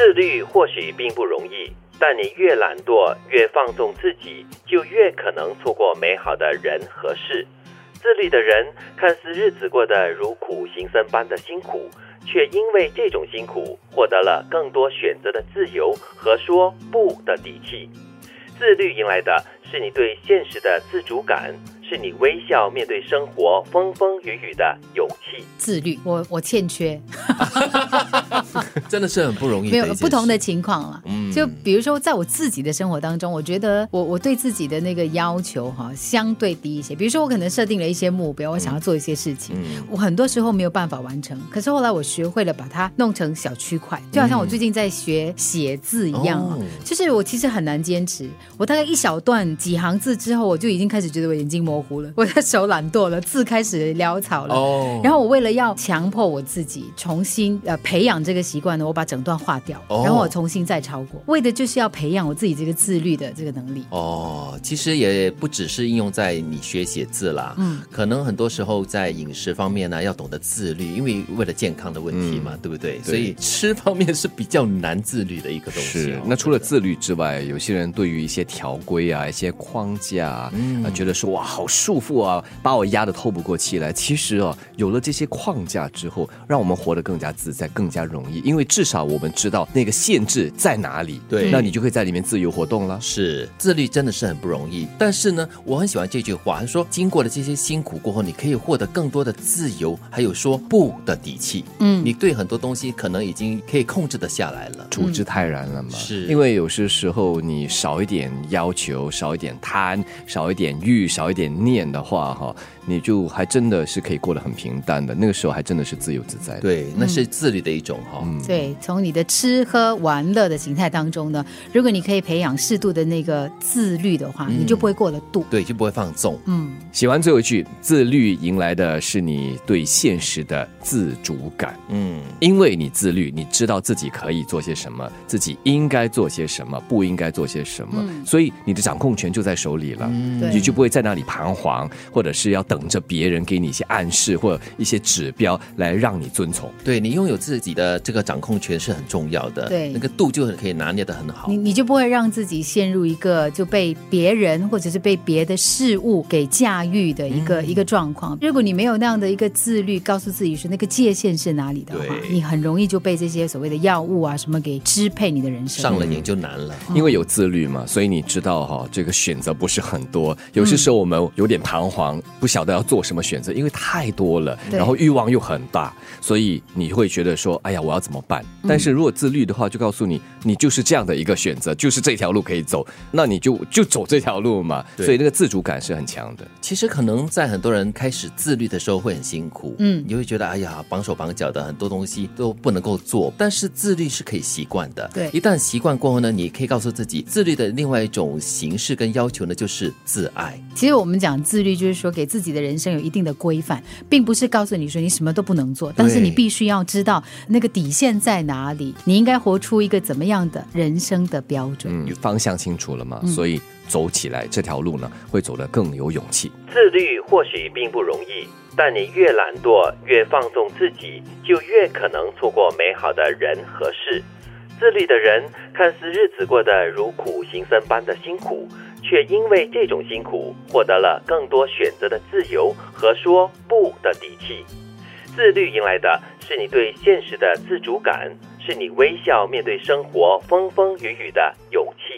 自律或许并不容易，但你越懒惰、越放纵自己，就越可能错过美好的人和事。自律的人看似日子过得如苦行僧般的辛苦，却因为这种辛苦获得了更多选择的自由和说不的底气。自律迎来的是你对现实的自主感。是你微笑面对生活风风雨雨的勇气。自律，我我欠缺，真的是很不容易。没有不同的情况了。嗯，就比如说，在我自己的生活当中，我觉得我我对自己的那个要求哈，相对低一些。比如说，我可能设定了一些目标，我想要做一些事情，我很多时候没有办法完成。可是后来我学会了把它弄成小区块，就好像我最近在学写字一样啊，就是我其实很难坚持。我大概一小段几行字之后，我就已经开始觉得我眼睛模。糊了，我的手懒惰了，字开始潦草了。哦，然后我为了要强迫我自己重新呃培养这个习惯呢，我把整段划掉，然后我重新再抄过，为的就是要培养我自己这个自律的这个能力。哦，其实也不只是应用在你学写字啦，嗯，可能很多时候在饮食方面呢，要懂得自律，因为为了健康的问题嘛，对不对？所以吃方面是比较难自律的一个东西。是，那除了自律之外，有些人对于一些条规啊、一些框架啊，觉得说哇好。束缚啊，把我压得透不过气来。其实哦，有了这些框架之后，让我们活得更加自在，更加容易。因为至少我们知道那个限制在哪里。对，那你就可以在里面自由活动了。是，自律真的是很不容易。但是呢，我很喜欢这句话，他说：“经过了这些辛苦过后，你可以获得更多的自由，还有说不的底气。”嗯，你对很多东西可能已经可以控制的下来了，处之泰然了嘛。是，因为有些时候你少一点要求，少一点贪，少一点欲，少一点。念的话哈，你就还真的是可以过得很平淡的。那个时候还真的是自由自在。对，那是自律的一种哈。对，从你的吃喝玩乐的形态当中呢，如果你可以培养适度的那个自律的话，你就不会过了度。对，就不会放纵。嗯，写完最后一句，自律迎来的是你对现实的自主感。嗯，因为你自律，你知道自己可以做些什么，自己应该做些什么，不应该做些什么，所以你的掌控权就在手里了。嗯，你就不会在那里盘。黄，或者是要等着别人给你一些暗示或者一些指标来让你遵从。对你拥有自己的这个掌控权是很重要的。对，那个度就很可以拿捏的很好。你你就不会让自己陷入一个就被别人或者是被别的事物给驾驭的一个一个状况。如果你没有那样的一个自律，告诉自己说那个界限是哪里的话，你很容易就被这些所谓的药物啊什么给支配你的人生。上了瘾就难了，因为有自律嘛，所以你知道哈，这个选择不是很多。有些时候我们。有点彷徨，不晓得要做什么选择，因为太多了，然后欲望又很大，所以你会觉得说：“哎呀，我要怎么办？”但是如果自律的话，就告诉你，你就是这样的一个选择，就是这条路可以走，那你就就走这条路嘛。所以那个自主感是很强的。其实可能在很多人开始自律的时候会很辛苦，嗯，你会觉得哎呀绑手绑脚的，很多东西都不能够做。但是自律是可以习惯的，对，一旦习惯过后呢，你可以告诉自己，自律的另外一种形式跟要求呢，就是自爱。其实我们讲。讲自律就是说，给自己的人生有一定的规范，并不是告诉你说你什么都不能做，但是你必须要知道那个底线在哪里，你应该活出一个怎么样的人生的标准。嗯，方向清楚了嘛？所以走起来这条路呢，会走得更有勇气。自律或许并不容易，但你越懒惰、越放纵自己，就越可能错过美好的人和事。自律的人看似日子过得如苦行僧般的辛苦。却因为这种辛苦，获得了更多选择的自由和说不的底气。自律迎来的是你对现实的自主感，是你微笑面对生活风风雨雨的勇气。